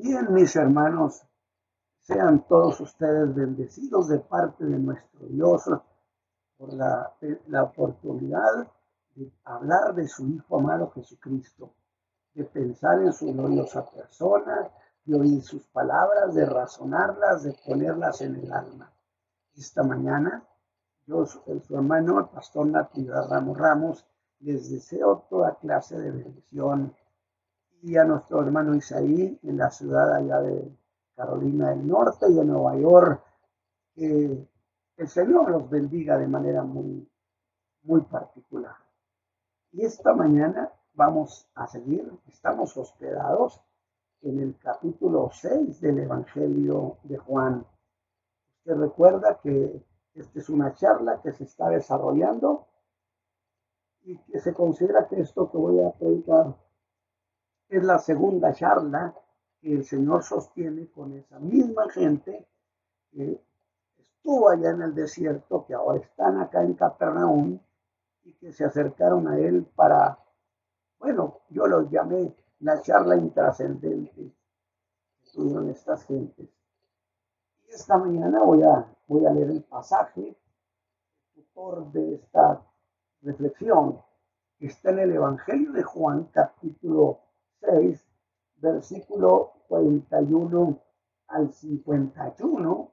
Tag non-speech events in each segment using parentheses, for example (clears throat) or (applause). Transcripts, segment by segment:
Bien, mis hermanos, sean todos ustedes bendecidos de parte de nuestro Dios por la, oportunidad de hablar de su Hijo amado Jesucristo, de pensar en su gloriosa persona, de oír sus palabras, de razonarlas, de ponerlas en el alma. Esta mañana, yo, su hermano, el pastor Natividad Ramos Ramos, les deseo toda clase de bendición. Y a nuestro hermano Isaí, en la ciudad allá de Carolina del Norte y de Nueva York, que el Señor los bendiga de manera muy, muy particular. Y esta mañana vamos a seguir, estamos hospedados en el capítulo 6 del Evangelio de Juan. Usted recuerda que esta es una charla que se está desarrollando y que se considera que esto que voy a predicar es la segunda charla que el Señor sostiene con esa misma gente que estuvo allá en el desierto, que ahora están acá en Capernaum y que se acercaron a Él para, bueno, yo los llamé la charla intrascendente que tuvieron estas gentes. Y esta mañana voy a, voy a leer el pasaje, el de esta reflexión, que está en el Evangelio de Juan, capítulo 6, versículo 41 al 51,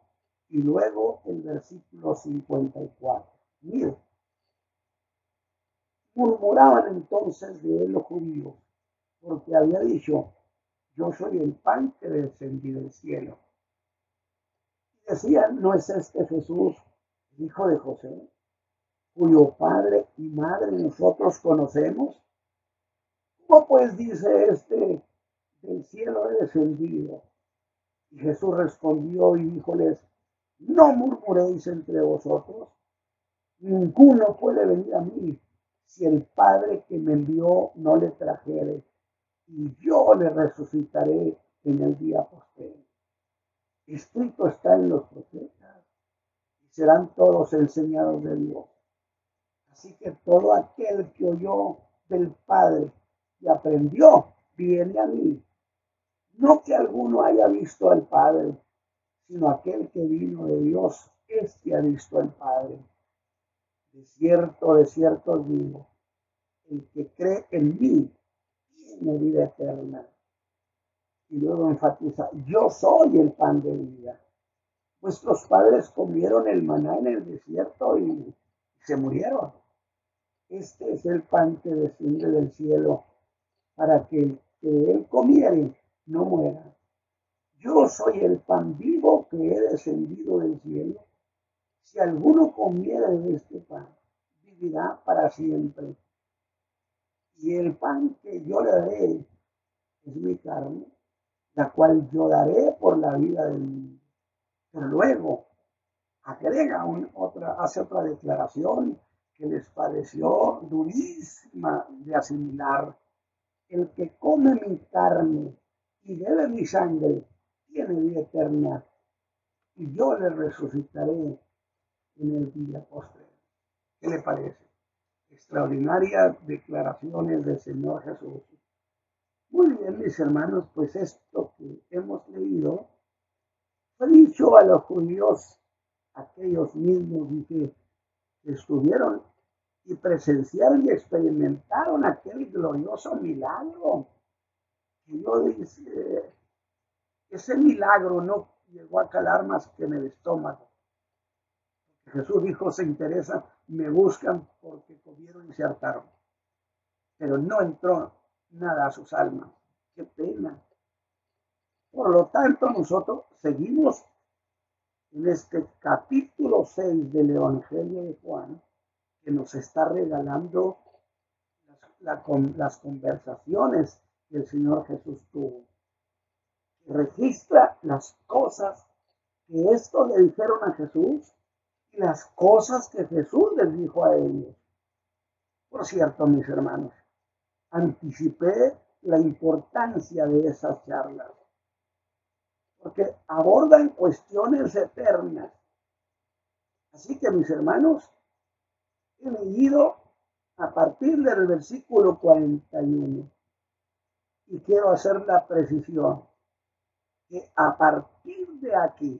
y luego el versículo 54. Mire, murmuraban entonces de él los judíos porque había dicho, yo soy el pan que descendí del cielo. Y decían, ¿no es este Jesús, hijo de José, cuyo padre y madre nosotros conocemos? ¿Cómo pues dice este, del cielo he descendido? Y Jesús respondió y díjoles, no murmuréis entre vosotros, ninguno puede venir a mí si el Padre que me envió no le trajere y yo le resucitaré en el día posterior. Escrito está en los profetas, y serán todos enseñados de Dios. Así que todo aquel que oyó del Padre y aprendió, viene a mí. No que alguno haya visto al Padre, sino aquel que vino de Dios, este ha visto al Padre. De cierto, de cierto os digo, el que cree en mí, mi vida eterna. Y luego enfatiza, yo soy el pan de vida. Vuestros padres comieron el maná en el desierto y se murieron. Este es el pan que desciende del cielo para que el que él comiere no muera. Yo soy el pan vivo que he descendido del cielo. Si alguno comiera de este pan, vivirá para siempre y el pan que yo le daré es mi carne, la cual yo daré por la vida del mundo. Pero luego agrega otra, hace otra declaración que les pareció durísima de asimilar. El que come mi carne y bebe mi sangre tiene vida eterna y yo le resucitaré en el día postre. ¿Qué le parece? extraordinarias declaraciones del Señor Jesús. Muy bien, mis hermanos, pues esto que hemos leído fue dicho a los judíos, aquellos mismos que estuvieron y presenciaron y experimentaron aquel glorioso milagro. Y yo dice, ese milagro no llegó a calar más que en el estómago. Jesús dijo, se interesa me buscan porque comieron y se hartaron. Pero no entró nada a sus almas. Qué pena. Por lo tanto, nosotros seguimos en este capítulo 6 del Evangelio de Juan, que nos está regalando las, conversaciones que el Señor Jesús tuvo. Registra las cosas que esto le dijeron a Jesús las cosas que Jesús les dijo a ellos. Por cierto, mis hermanos, anticipé la importancia de esas charlas, porque abordan cuestiones eternas. Así que, mis hermanos, he leído a partir del versículo 41 y quiero hacer la precisión. que a partir de aquí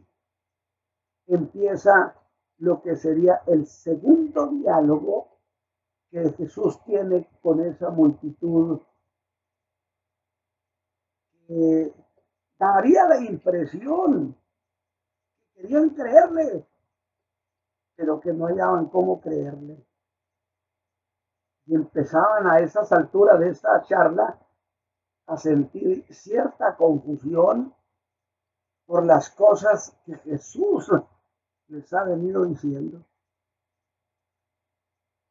empieza lo que sería el segundo diálogo que Jesús tiene con esa multitud que daría la impresión que querían creerle, pero que no hallaban cómo creerle. Y empezaban a esas alturas de esta charla a sentir cierta confusión por las cosas que Jesús les ha venido diciendo.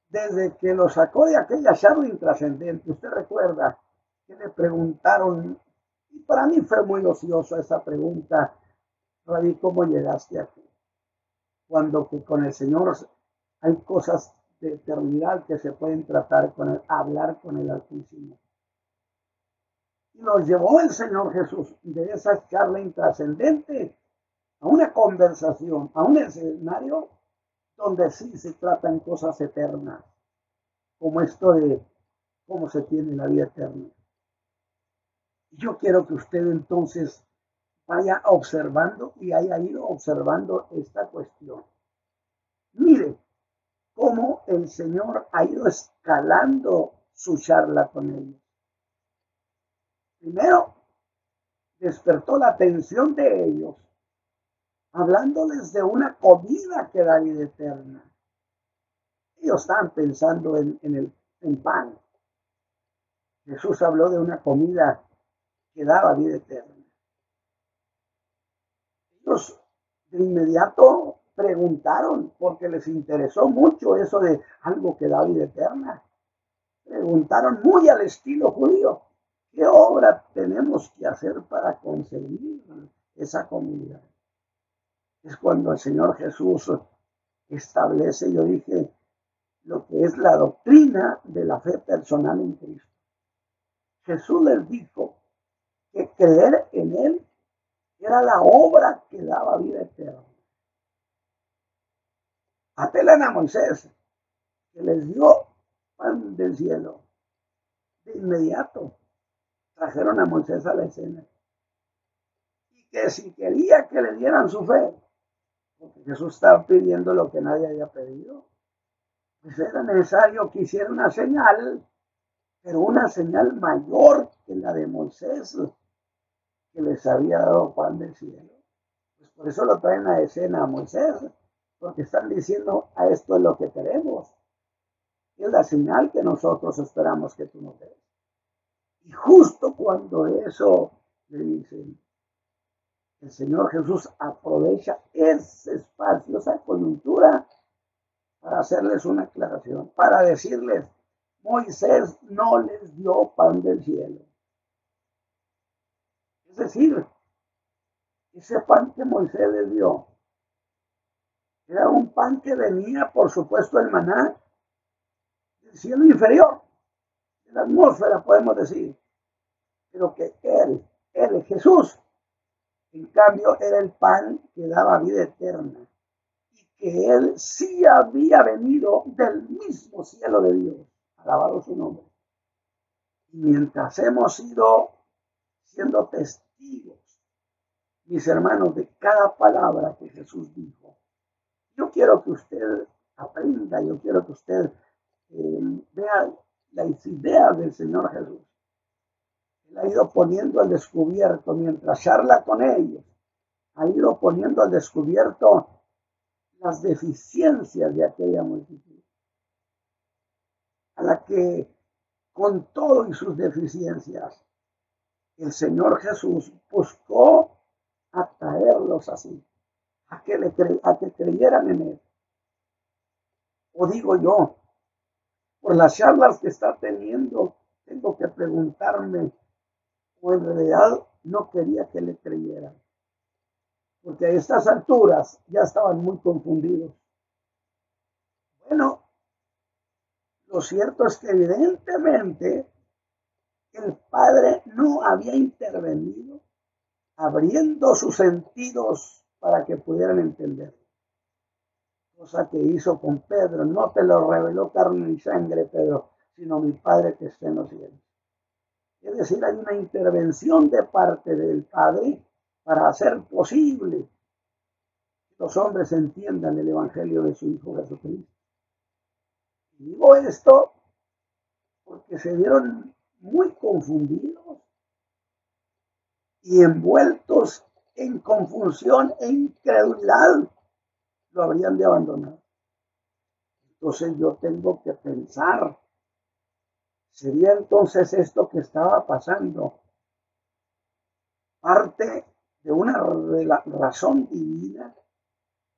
Desde que lo sacó de aquella charla intrascendente, usted recuerda que le preguntaron, y para mí fue muy ociosa esa pregunta, Rabí, ¿cómo llegaste aquí? Cuando que con el Señor hay cosas de eternidad que se pueden tratar con él, hablar con el Altísimo. Y nos llevó el Señor Jesús de esa charla intrascendente a una conversación, a un escenario donde sí se tratan cosas eternas, como esto de cómo se tiene la vida eterna. Yo quiero que usted entonces vaya observando y haya ido observando esta cuestión. Mire cómo el Señor ha ido escalando su charla con ellos. Primero, despertó la atención de ellos hablándoles de una comida que da vida eterna. Ellos estaban pensando en, el pan. Jesús habló de una comida que daba vida eterna. Ellos de inmediato preguntaron, porque les interesó mucho eso de algo que da vida eterna. Preguntaron muy al estilo judío, ¿qué obra tenemos que hacer para conseguir esa comida? es cuando el Señor Jesús establece, yo dije, lo que es la doctrina de la fe personal en Cristo. Jesús les dijo que creer en Él era la obra que daba vida eterna. Apelan a Moisés, que les dio pan del cielo. De inmediato trajeron a Moisés a la escena. Y que si quería que le dieran su fe, Jesús estaba pidiendo lo que nadie había pedido. Pues era necesario que hiciera una señal, pero una señal mayor que la de Moisés, que les había dado pan del cielo. Pues por eso lo traen a escena a Moisés, porque están diciendo a esto es lo que queremos. Es la señal que nosotros esperamos que tú nos des. Y justo cuando eso le dicen, el Señor Jesús aprovecha ese espacio, esa coyuntura, para hacerles una aclaración, para decirles, Moisés no les dio pan del cielo. Es decir, ese pan que Moisés les dio era un pan que venía, por supuesto, el maná del cielo inferior, de la atmósfera, podemos decir, pero que él, él, Jesús, en cambio, era el pan que daba vida eterna y que él sí había venido del mismo cielo de Dios. Alabado su nombre. Y mientras hemos ido siendo testigos, mis hermanos, de cada palabra que Jesús dijo, yo quiero que usted aprenda, yo quiero que usted eh, vea las ideas del Señor Jesús. Ha ido poniendo al descubierto mientras charla con ellos, ha ido poniendo al descubierto las deficiencias de aquella multitud, a la que con todo y sus deficiencias, el Señor Jesús buscó atraerlos así, a que, le a que creyeran en Él. O digo yo, por las charlas que está teniendo, tengo que preguntarme o en realidad no quería que le creyeran. Porque a estas alturas ya estaban muy confundidos. Bueno, lo cierto es que evidentemente el Padre no había intervenido abriendo sus sentidos para que pudieran entender. Cosa que hizo con Pedro. No te lo reveló carne ni sangre, Pedro, sino mi Padre que está en los cielos. Es decir, hay una intervención de parte del Padre para hacer posible que los hombres entiendan el Evangelio de su Hijo Jesucristo. Y digo esto porque se vieron muy confundidos y envueltos en confusión e incredulidad, lo habrían de abandonar. Entonces yo tengo que pensar, ¿sería entonces esto que estaba pasando parte de una razón divina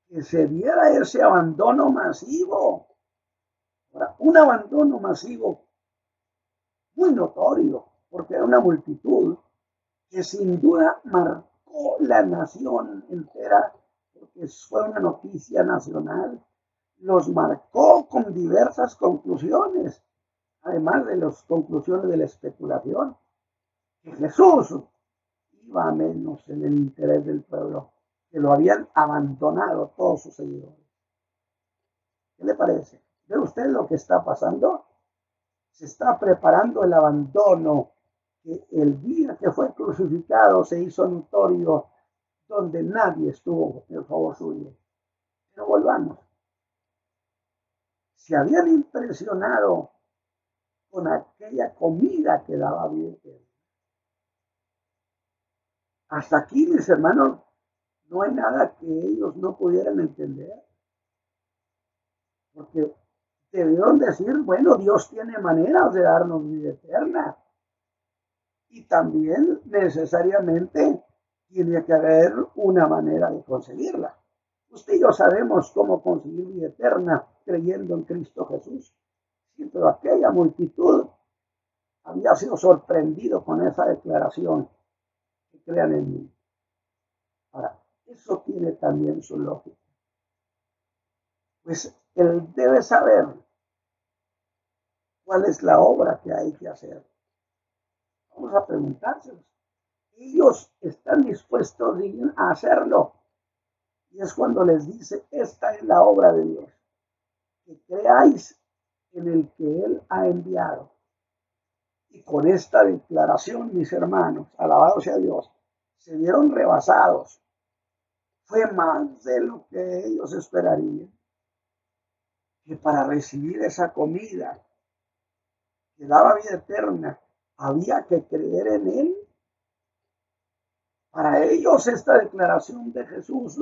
que se diera ese abandono masivo? un abandono masivo muy notorio, porque era una multitud que sin duda marcó la nación entera, porque fue una noticia nacional, los marcó con diversas conclusiones, además de las conclusiones de la especulación, que Jesús iba menos en el interés del pueblo, que lo habían abandonado todos sus seguidores. ¿Qué le parece? ¿Ve usted lo que está pasando? Se está preparando el abandono el día que fue crucificado se hizo notorio donde nadie estuvo en favor suyo. Pero volvamos. Se habían impresionado con aquella comida que daba bien. Hasta aquí, mis hermanos, no hay nada que ellos no pudieran entender. Porque debieron decir, bueno, Dios tiene maneras de darnos vida eterna y también necesariamente tiene que haber una manera de conseguirla. Usted y yo sabemos cómo conseguir vida eterna creyendo en Cristo Jesús. Sí, pero aquella multitud había sido sorprendido con esa declaración. Que crean en mí. Ahora, eso tiene también su lógica. Pues él debe saber cuál es la obra que hay que hacer. Vamos a preguntárselos. Ellos están dispuestos a hacerlo. Y es cuando les dice, esta es la obra de Dios. Que creáis en el que Él ha enviado. Y con esta declaración, mis hermanos, alabado sea Dios, se vieron rebasados. Fue más de lo que ellos esperarían. Que para recibir esa comida que daba vida eterna, había que creer en Él. Para ellos esta declaración de Jesús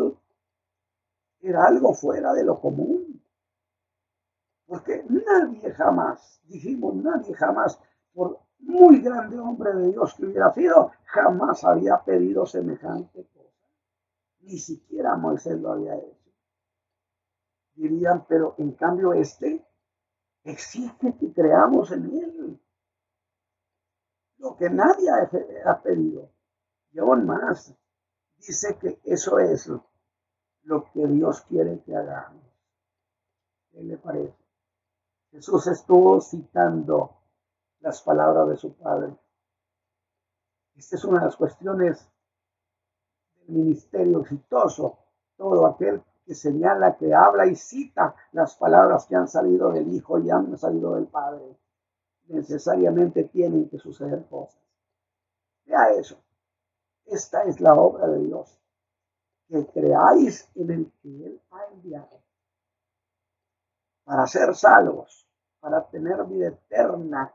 era algo fuera de lo común. Porque nadie jamás, dijimos, nadie jamás, por muy grande hombre de Dios que hubiera sido, jamás había pedido semejante cosa. Ni siquiera Moisés lo había hecho. Dirían, pero en cambio este exige que creamos en él lo que nadie ha pedido. Y aún más, dice que eso es lo que Dios quiere que hagamos. ¿Qué le parece? Jesús estuvo citando las palabras de su Padre. Esta es una de las cuestiones del ministerio exitoso. Todo aquel que señala, que habla y cita las palabras que han salido del Hijo y han salido del Padre necesariamente tienen que suceder cosas. Vea eso. Esta es la obra de Dios. Que creáis en el que Él ha enviado. Para ser salvos, para tener vida eterna,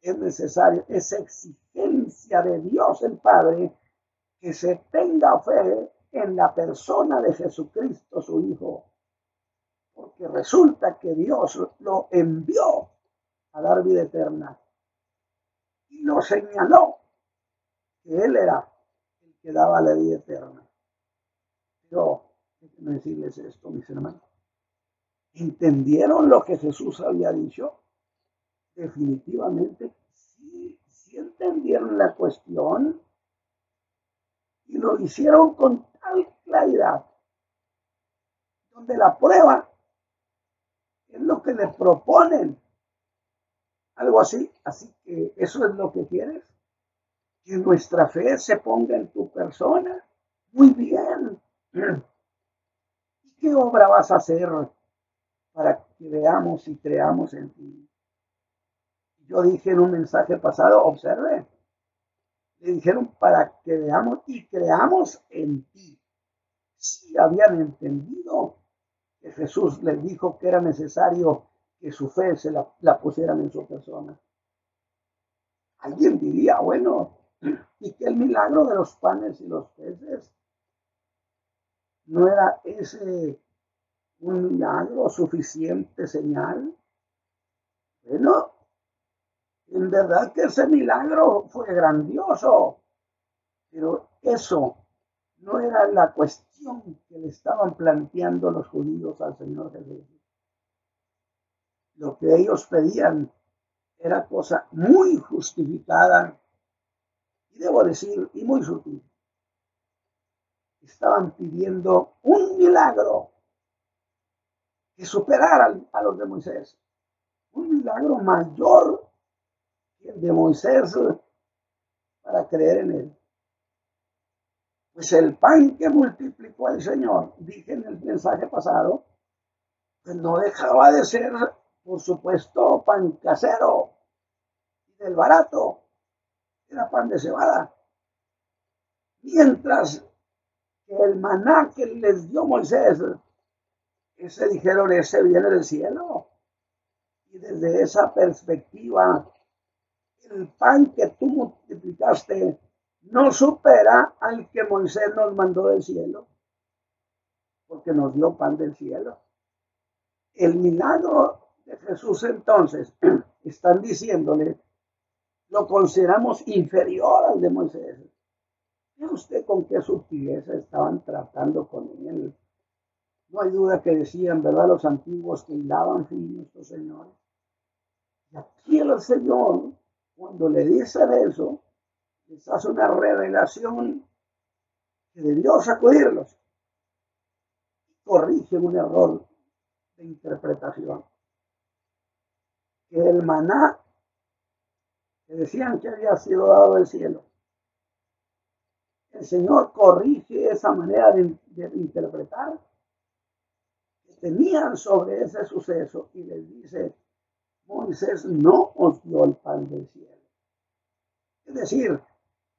es necesario esa exigencia de Dios el Padre que se tenga fe en la persona de Jesucristo, su Hijo. Porque resulta que Dios lo envió a dar vida eterna. Y lo señaló que Él era el que daba la vida eterna. Pero, déjenme decirles esto, mis hermanos. ¿Entendieron lo que Jesús había dicho? Definitivamente sí, sí entendieron la cuestión y lo hicieron con tal claridad, donde la prueba es lo que les proponen algo así. Así que eso es lo que quieres. Que nuestra fe se ponga en tu persona. Muy bien. ¿Y qué obra vas a hacer para que veamos y creamos en ti? Yo dije en un mensaje pasado, observe, le dijeron para que veamos y creamos en ti. Si habían entendido que Jesús les dijo que era necesario que su fe se la, pusieran en su persona. Alguien diría, bueno, y que el milagro de los panes y los peces no era ese un milagro suficiente señal. Bueno, en verdad que ese milagro fue grandioso, pero eso no era la cuestión que le estaban planteando los judíos al Señor Jesús. Lo que ellos pedían era cosa muy justificada y debo decir, y muy sutil. Estaban pidiendo un milagro que superara a los de Moisés. Un milagro mayor de Moisés para creer en él. Pues el pan que multiplicó el Señor, dije en el mensaje pasado, pues no dejaba de ser, por supuesto, pan casero del barato. Era pan de cebada. Mientras que el maná que les dio Moisés, ese dijeron, ese viene del cielo. Y desde esa perspectiva, el pan que tú multiplicaste no supera al que Moisés nos mandó del cielo, porque nos dio pan del cielo. El milagro de Jesús entonces, (clears throat) están diciéndole, lo consideramos inferior al de Moisés. ¿Ve usted con qué sutileza estaban tratando con él? No hay duda que decían, ¿verdad? Los antiguos que hilaban fin estos señores. Y aquí el Señor, cuando le dicen eso, les hace una revelación que debió sacudirlos. Corrige un error de interpretación. Que el maná que decían que había sido dado del cielo. El Señor corrige esa manera de, de interpretar que tenían sobre ese suceso y les dice, Moisés no os dio el pan del cielo. Es decir,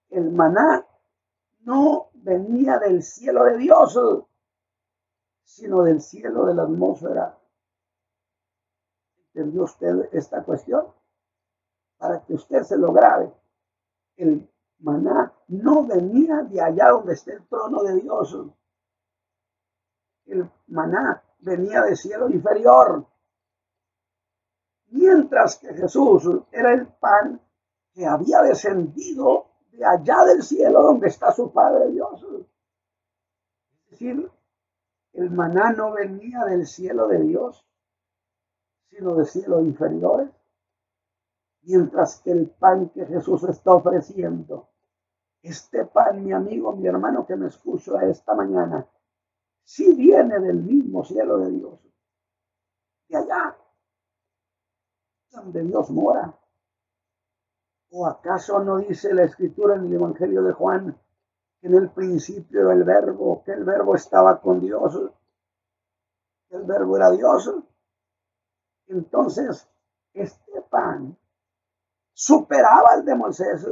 el maná no venía del cielo de Dios, sino del cielo de la atmósfera. ¿Entendió usted esta cuestión? Para que usted se lo grabe. El maná no venía de allá donde está el trono de Dios. El maná venía del cielo inferior. Mientras que Jesús era el pan que había descendido de allá del cielo donde está su Padre Dios. Es decir, el maná no venía del cielo de Dios, sino de cielos inferiores. Mientras que el pan que Jesús está ofreciendo, este pan, mi amigo, mi hermano que me escucha esta mañana, sí viene del mismo cielo de Dios. De allá, donde Dios mora. ¿O acaso no dice la escritura en el Evangelio de Juan que en el principio el verbo, que el verbo estaba con Dios, el verbo era Dios? Entonces, este pan superaba al de Moisés,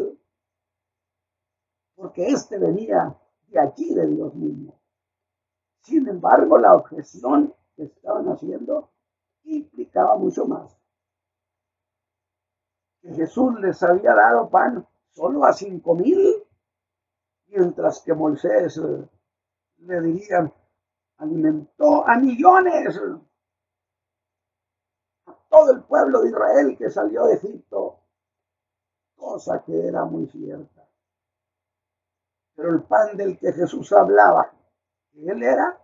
porque este venía de allí de Dios mismo. Sin embargo, la objeción que estaban haciendo implicaba mucho más. Jesús les había dado pan solo a cinco mil, mientras que Moisés eh, le dirían, alimentó a millones, a todo el pueblo de Israel que salió de Egipto, cosa que era muy cierta. Pero el pan del que Jesús hablaba, que él era,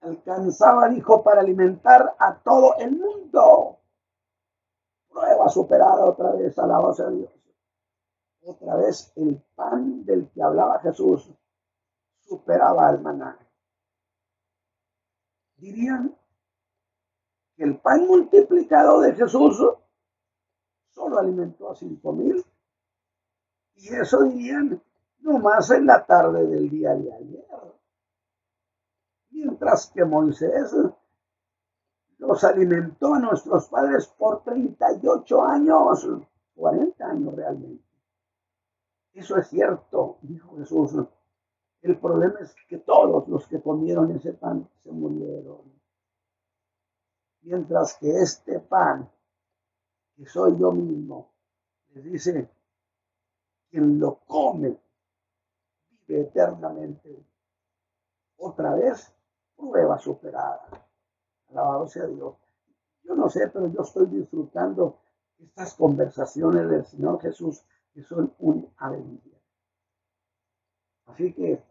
alcanzaba, dijo, para alimentar a todo el mundo prueba superada otra vez, alabados a Dios. Otra vez el pan del que hablaba Jesús superaba al maná. Dirían que el pan multiplicado de Jesús solo alimentó a cinco mil. Y eso dirían nomás en la tarde del día de ayer. Mientras que Moisés los alimentó a nuestros padres por 38 años, 40 años realmente. Eso es cierto, dijo Jesús. El problema es que todos los que comieron ese pan se murieron. Mientras que este pan, que soy yo mismo, les dice, quien lo come, vive eternamente. Otra vez, prueba superada. Alabado sea Dios. Yo no sé, pero yo estoy disfrutando estas conversaciones del Señor Jesús que son un alegría. Así que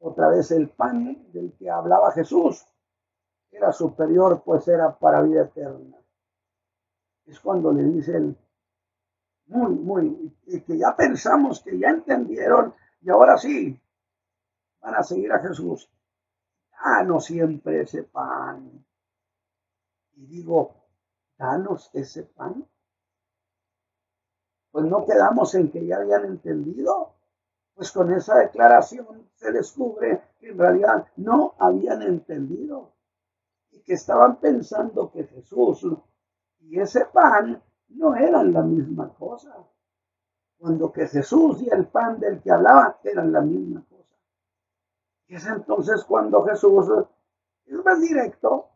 otra vez el pan del que hablaba Jesús era superior, pues era para vida eterna. Es cuando le dicen, muy, muy, y que ya pensamos que ya entendieron y ahora sí van a seguir a Jesús. Ah, no siempre ese pan. Y digo, danos ese pan. Pues no quedamos en que ya habían entendido. Pues con esa declaración se descubre que en realidad no habían entendido y que estaban pensando que Jesús y ese pan no eran la misma cosa. Cuando que Jesús y el pan del que hablaba eran la misma cosa. Y es entonces cuando Jesús es más directo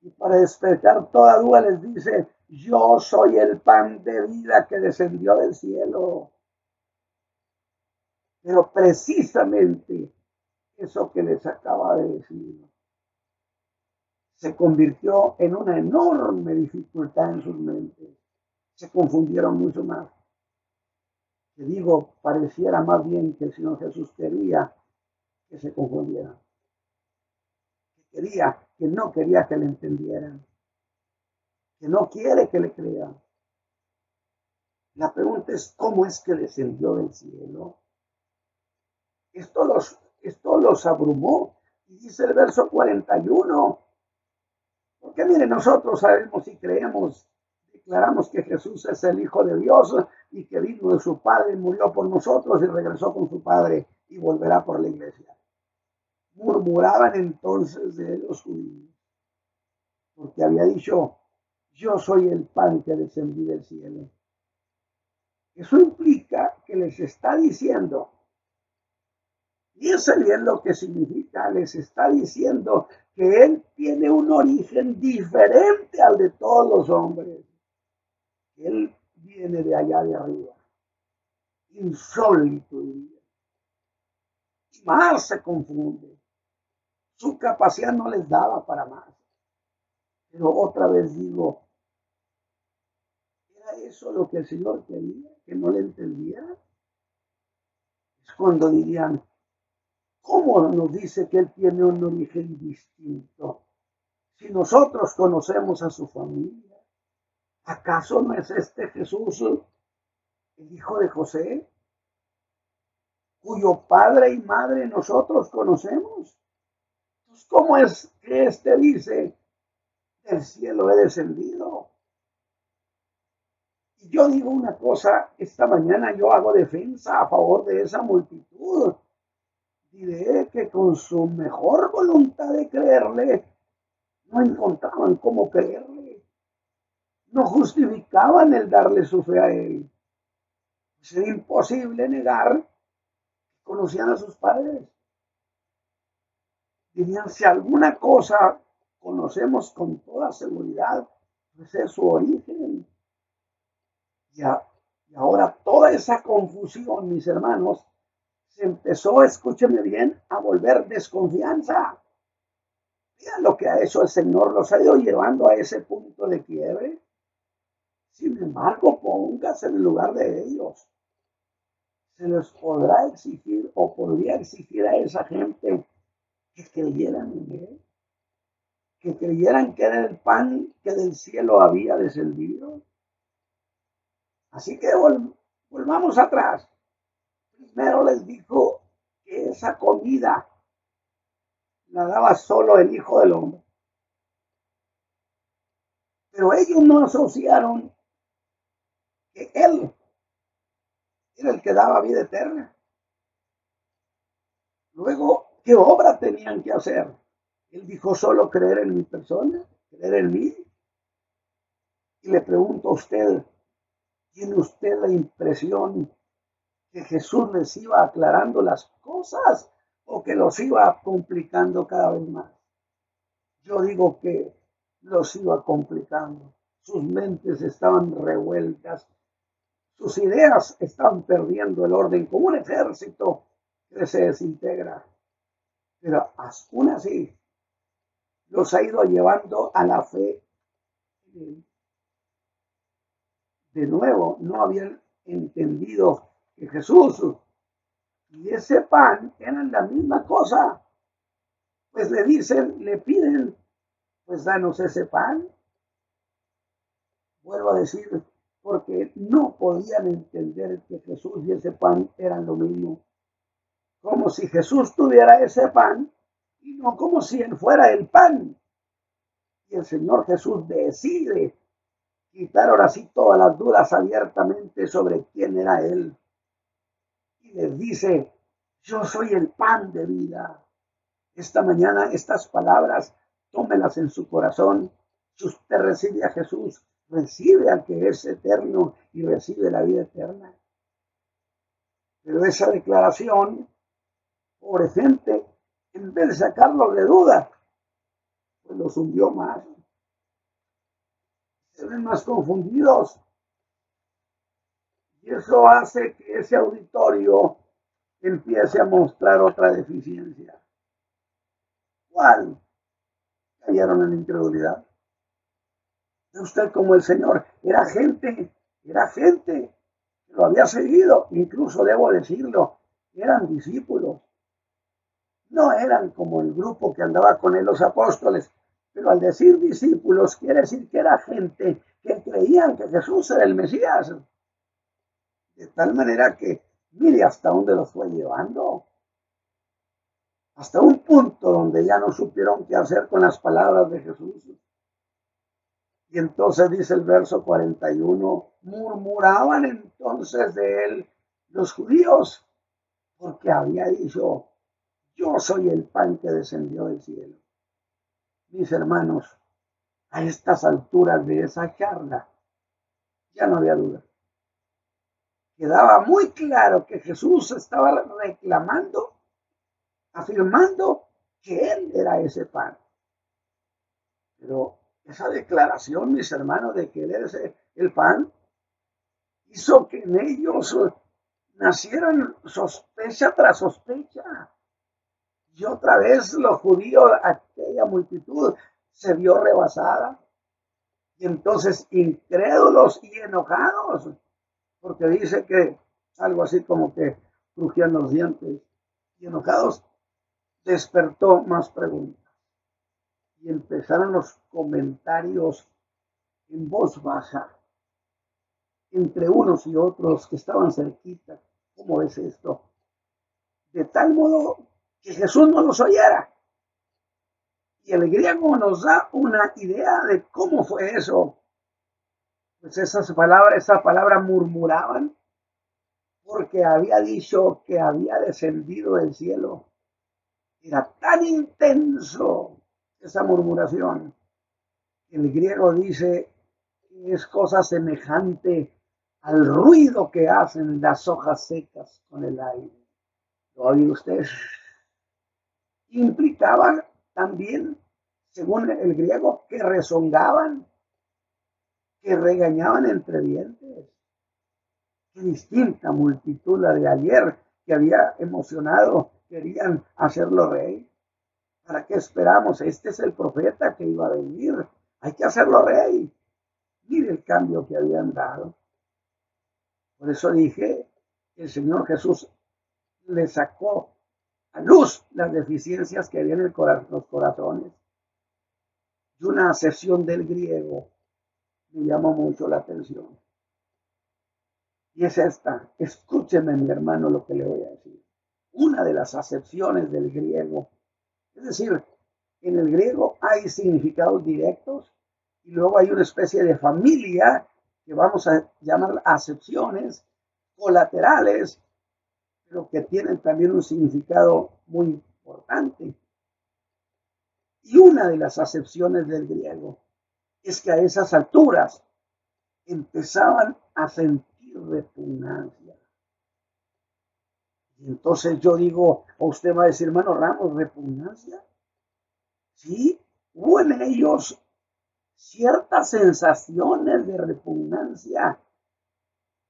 y para despertar toda duda les dice, yo soy el pan de vida que descendió del cielo. Pero precisamente eso que les acaba de decir se convirtió en una enorme dificultad en sus mentes. Se confundieron mucho más. Que digo, pareciera más bien que el Señor Jesús quería que se confundieran. Que quería, que no quería que le entendieran. Que no quiere que le crean. La pregunta es, ¿cómo es que descendió del cielo? Esto los, esto los abrumó. Y dice el verso 41, porque mire, nosotros sabemos y creemos, declaramos que Jesús es el Hijo de Dios y que vino de su Padre, murió por nosotros y regresó con su Padre y volverá por la iglesia. Murmuraban entonces de los judíos, porque había dicho, yo soy el pan que descendí del cielo. Eso implica que les está diciendo, y eso bien lo que significa, les está diciendo que Él tiene un origen diferente al de todos los hombres. Él viene de allá de arriba. Insólito Y más se confunde. Su capacidad no les daba para más. Pero otra vez digo, ¿era eso lo que el Señor quería? ¿Que no le entendía? Es cuando dirían, ¿Cómo nos dice que Él tiene un origen distinto? Si nosotros conocemos a su familia, ¿acaso no es este Jesús el hijo de José? cuyo padre y madre nosotros conocemos. ¿Cómo es que éste dice, del cielo he descendido? Y yo digo una cosa, esta mañana yo hago defensa a favor de esa multitud diré que con su mejor voluntad de creerle, no encontraban cómo creerle. No justificaban el darle su fe a él. Sería pues imposible negar que conocían a sus padres. Si alguna cosa conocemos con toda seguridad, pues es su origen. y ahora toda esa confusión, mis hermanos, se empezó, escúcheme bien, a volver desconfianza. Mira lo que ha hecho el Señor, los ha ido llevando a ese punto de quiebre. Sin embargo, póngase en el lugar de ellos. Se les podrá exigir o podría exigir a esa gente que creyeran en Él, que creyeran que era el pan que del cielo había descendido. Así que volvamos atrás primero les dijo que esa comida la daba solo el Hijo del Hombre. Pero ellos no asociaron que Él era el que daba vida eterna. Luego, ¿qué obra tenían que hacer? Él dijo solo creer en mi persona, creer en mí. Y le pregunto a usted, ¿tiene usted la impresión que Jesús les iba aclarando las cosas o que los iba complicando cada vez más. Yo digo que los iba complicando. Sus mentes estaban revueltas. Sus ideas estaban perdiendo el orden como un ejército que se desintegra. Pero aún así los ha ido llevando a la fe. De nuevo, no habían entendido que Jesús y ese pan eran la misma cosa. Pues le dicen, le piden, pues danos ese pan. Vuelvo a decir, porque no podían entender que Jesús y ese pan eran lo mismo. Como si Jesús tuviera ese pan y no como si él fuera el pan. Y el Señor Jesús decide quitar ahora sí todas las dudas abiertamente sobre quién era Él les dice, yo soy el pan de vida. Esta mañana estas palabras, tómelas en su corazón. Si usted recibe a Jesús, recibe al que es eterno y recibe la vida eterna. Pero esa declaración, pobre gente, en vez de sacarlos de duda, pues los hundió más. Se ven más confundidos y eso hace que ese auditorio empiece a mostrar otra deficiencia. ¿Cuál? Cayeron en incredulidad. Usted como el Señor, era gente, era gente que lo había seguido, incluso debo decirlo, eran discípulos. No eran como el grupo que andaba con él los apóstoles, pero al decir discípulos quiere decir que era gente que creían que Jesús era el Mesías. De tal manera que mire hasta dónde los fue llevando. Hasta un punto donde ya no supieron qué hacer con las palabras de Jesús. Y entonces dice el verso 41, murmuraban entonces de él los judíos, porque había dicho, yo soy el pan que descendió del cielo. Mis hermanos, a estas alturas de esa charla, ya no había duda quedaba muy claro que Jesús estaba reclamando, afirmando que Él era ese pan. Pero esa declaración, mis hermanos, de que Él era el pan, hizo que en ellos nacieran sospecha tras sospecha. Y otra vez los judíos, aquella multitud, se vio rebasada. Y entonces, incrédulos y enojados, porque dice que algo así como que crujían los dientes y enojados, despertó más preguntas. Y empezaron los comentarios en voz baja entre unos y otros que estaban cerquita. ¿Cómo es esto? De tal modo que Jesús no los oyera. Y el griego nos da una idea de cómo fue eso pues esas palabras, esa palabra murmuraban, porque había dicho que había descendido del cielo. Era tan intenso esa murmuración. El griego dice que es cosa semejante al ruido que hacen las hojas secas con el aire. ¿Lo usted? Implicaba también, según el griego, que rezongaban que regañaban entre dientes. Qué distinta multitud la de ayer que había emocionado, querían hacerlo rey. ¿Para qué esperamos? Este es el profeta que iba a venir. Hay que hacerlo rey. Mire el cambio que habían dado. Por eso dije, el Señor Jesús le sacó a luz las deficiencias que había en los corazones. Y una sesión del griego me llama mucho la atención. Y es esta, escúcheme mi hermano lo que le voy a decir. Una de las acepciones del griego, es decir, en el griego hay significados directos y luego hay una especie de familia que vamos a llamar acepciones colaterales, pero que tienen también un significado muy importante. Y una de las acepciones del griego es que a esas alturas empezaban a sentir repugnancia. Y entonces yo digo, o usted va a decir, hermano Ramos, repugnancia. Sí, hubo en ellos ciertas sensaciones de repugnancia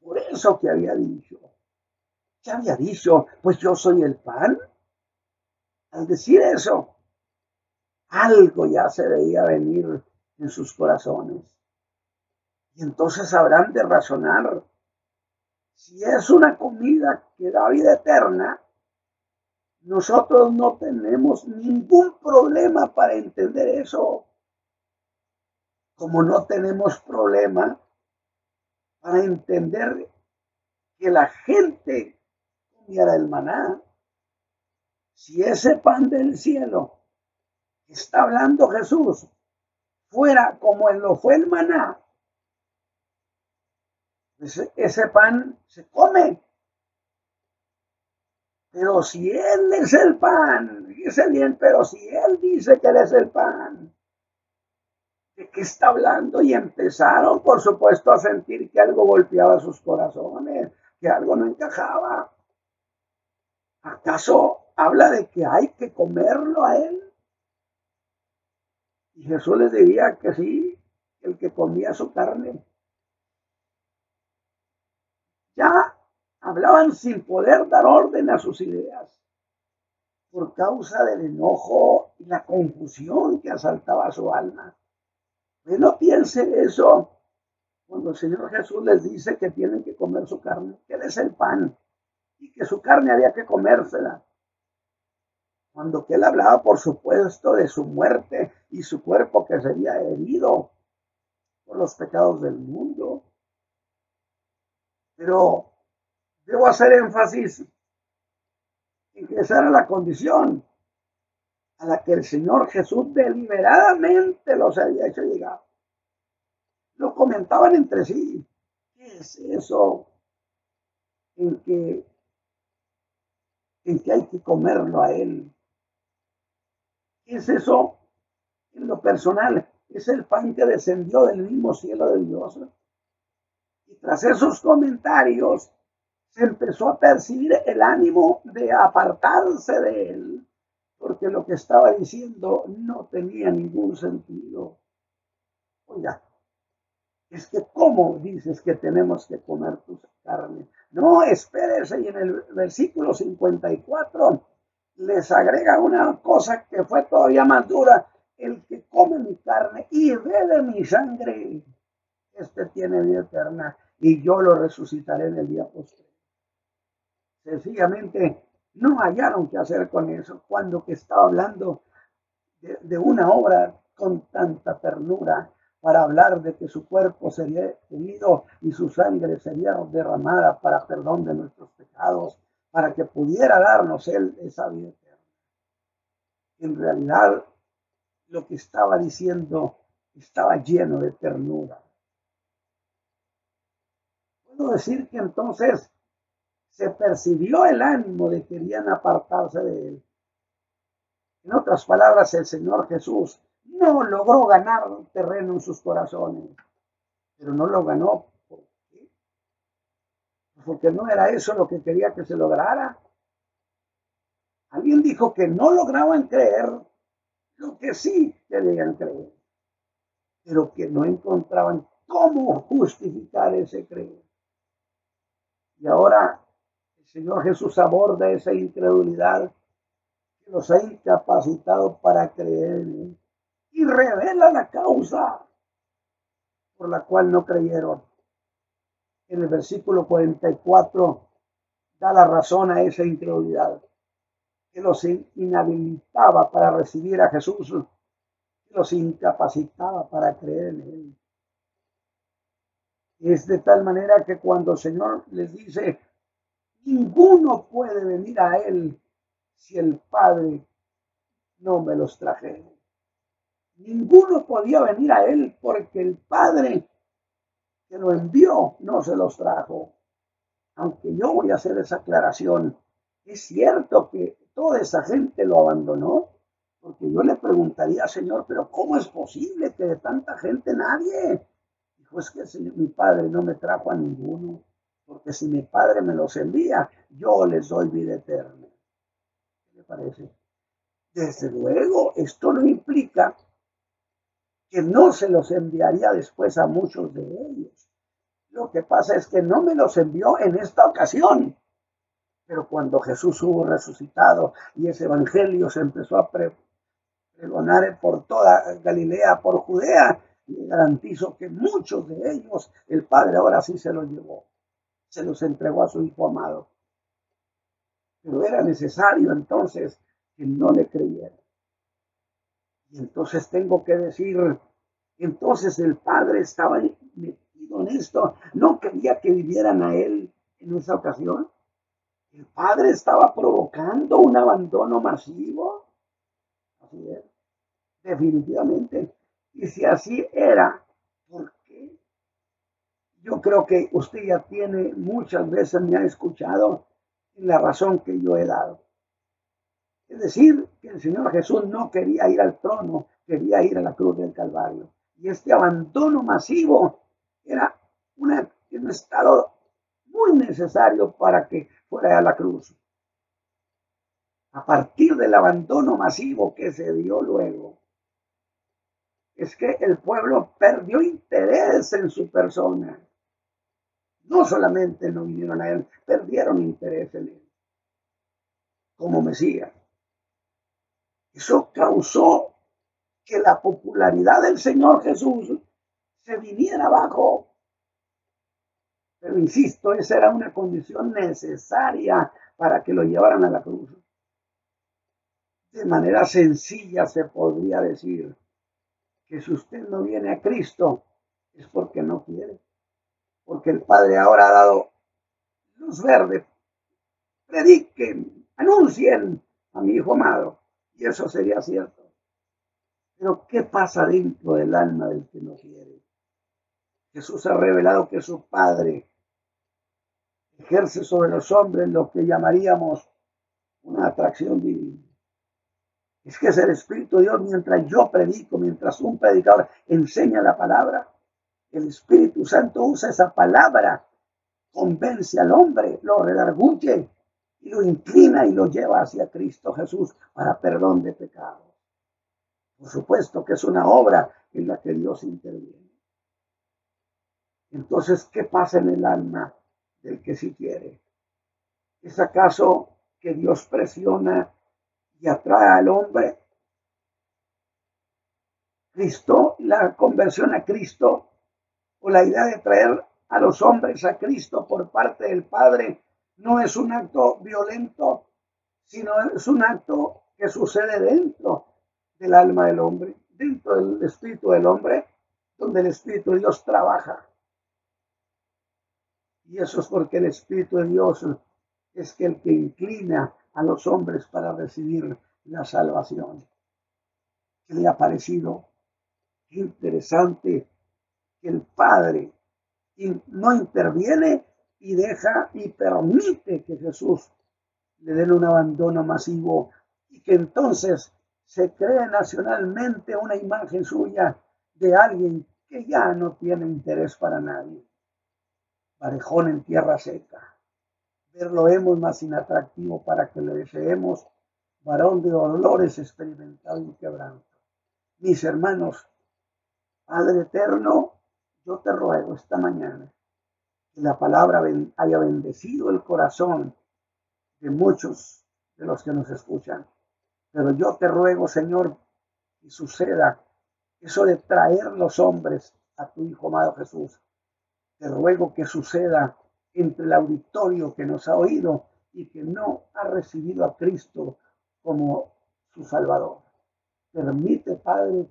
por eso que había dicho. ¿Qué había dicho? Pues yo soy el pan. Al decir eso, algo ya se veía venir en sus corazones. Y entonces habrán de razonar si es una comida que da vida eterna, nosotros no tenemos ningún problema para entender eso. Como no tenemos problema para entender que la gente comiera el maná. Si ese pan del cielo está hablando Jesús fuera como en lo fue el maná, ese, ese pan se come. Pero si Él es el pan, dice bien, pero si Él dice que Él es el pan, ¿de qué está hablando? Y empezaron, por supuesto, a sentir que algo golpeaba sus corazones, que algo no encajaba. ¿Acaso habla de que hay que comerlo a Él? Y Jesús les diría que sí, el que comía su carne ya hablaban sin poder dar orden a sus ideas por causa del enojo y la confusión que asaltaba su alma. Pero no piense eso cuando el Señor Jesús les dice que tienen que comer su carne, que es el pan y que su carne había que comérsela. Cuando que Él hablaba, por supuesto, de su muerte y su cuerpo que sería herido por los pecados del mundo. Pero debo hacer énfasis en que esa era la condición a la que el Señor Jesús deliberadamente los había hecho llegar. Lo comentaban entre sí. ¿Qué es eso? En que, en que hay que comerlo a Él. ¿Qué es eso? En lo personal, es el pan que descendió del mismo cielo de Dios y tras esos comentarios se empezó a percibir el ánimo de apartarse de él, porque lo que estaba diciendo no tenía ningún sentido. Oiga, es que ¿cómo dices que tenemos que comer tu carne? No, espérese, y en el versículo 54 les agrega una cosa que fue todavía más dura. El que come mi carne y bebe mi sangre este tiene vida eterna y yo lo resucitaré en el día posterior. Sencillamente no hallaron qué hacer con eso cuando que estaba hablando de, una obra con tanta ternura para hablar de que su cuerpo sería herido y su sangre sería derramada para perdón de nuestros pecados, para que pudiera darnos Él esa vida eterna. En realidad, lo que estaba diciendo estaba lleno de ternura decir que entonces se percibió el ánimo de que querían apartarse de él. En otras palabras, el Señor Jesús no logró ganar terreno en sus corazones, pero no lo ganó. ¿Por qué? Porque no era eso lo que quería que se lograra. Alguien dijo que no lograban creer lo que sí querían creer, pero que no encontraban cómo justificar ese creer. Y ahora el Señor Jesús aborda esa incredulidad que los ha incapacitado para creer en Él y revela la causa por la cual no creyeron. En el versículo 44 da la razón a esa incredulidad que los inhabilitaba para recibir a Jesús, que los incapacitaba para creer en Él. Es de tal manera que cuando el Señor les dice, ninguno puede venir a Él si el Padre no me los traje. Ninguno podía venir a Él porque el Padre que lo envió no se los trajo. Aunque yo voy a hacer esa aclaración, es cierto que toda esa gente lo abandonó, porque yo le preguntaría, Señor, pero ¿cómo es posible que de tanta gente nadie pues que si mi padre no me trajo a ninguno, porque si mi padre me los envía, yo les doy vida eterna. ¿Qué le parece? Desde luego, esto no implica que no se los enviaría después a muchos de ellos. Lo que pasa es que no me los envió en esta ocasión. Pero cuando Jesús hubo resucitado y ese evangelio se empezó a pregonar por toda Galilea, por Judea, le garantizo que muchos de ellos el Padre ahora sí se los llevó, se los entregó a su Hijo amado. Pero era necesario entonces que no le creyeran. Y entonces tengo que decir, entonces el Padre estaba metido en esto, no quería que vivieran a Él en esa ocasión. El Padre estaba provocando un abandono masivo. Definitivamente. Y si así era, ¿por qué? Yo creo que usted ya tiene muchas veces, me ha escuchado en la razón que yo he dado. Es decir, que el Señor Jesús no quería ir al trono, quería ir a la cruz del Calvario. Y este abandono masivo era un estado muy necesario para que fuera a la cruz. A partir del abandono masivo que se dio luego, es que el pueblo perdió interés en su persona. No solamente no vinieron a él, perdieron interés en él como Mesías. Eso causó que la popularidad del Señor Jesús se viniera abajo. Pero insisto, esa era una condición necesaria para que lo llevaran a la cruz. De manera sencilla se podría decir que si usted no viene a Cristo es porque no quiere. Porque el Padre ahora ha dado luz verde. Prediquen, anuncien a mi Hijo amado. Y eso sería cierto. Pero ¿qué pasa dentro del alma del que no quiere? Jesús ha revelado que su Padre ejerce sobre los hombres lo que llamaríamos una atracción divina. Es que es el Espíritu de Dios mientras yo predico, mientras un predicador enseña la palabra, el Espíritu Santo usa esa palabra, convence al hombre, lo redarguye, lo inclina y lo lleva hacia Cristo Jesús para perdón de pecados. Por supuesto que es una obra en la que Dios interviene. Entonces, ¿qué pasa en el alma del que sí quiere? ¿Es acaso que Dios presiona y atrae al hombre? Cristo, la conversión a Cristo o la idea de traer a los hombres a Cristo por parte del Padre no es un acto violento, sino es un acto que sucede dentro del alma del hombre, dentro del espíritu del hombre, donde el espíritu de Dios trabaja. Y eso es porque el espíritu de Dios es el que inclina a los hombres para recibir la salvación. ¿Qué le ha parecido interesante que el Padre no interviene y deja y permite que Jesús le den un abandono masivo y que entonces se cree nacionalmente una imagen suya de alguien que ya no tiene interés para nadie. Parejón en tierra seca. Verlo hemos más inatractivo para que le deseemos varón de dolores experimentado y quebranto. Mis hermanos, Padre eterno, yo te ruego esta mañana la palabra haya bendecido el corazón de muchos de los que nos escuchan. Pero yo te ruego, Señor, que suceda eso de traer los hombres a tu Hijo amado Jesús. Te ruego que suceda entre el auditorio que nos ha oído y que no ha recibido a Cristo como su Salvador. Permite, Padre,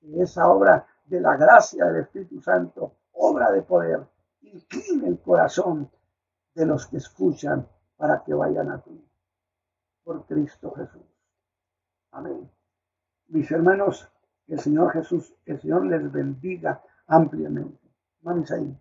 que esa obra de la gracia del Espíritu Santo, obra de poder, incline (clears throat) el corazón de los que escuchan para que vayan a ti. Por Cristo Jesús. Amén. Mis hermanos, el Señor Jesús, el Señor les bendiga ampliamente. Vamos ahí.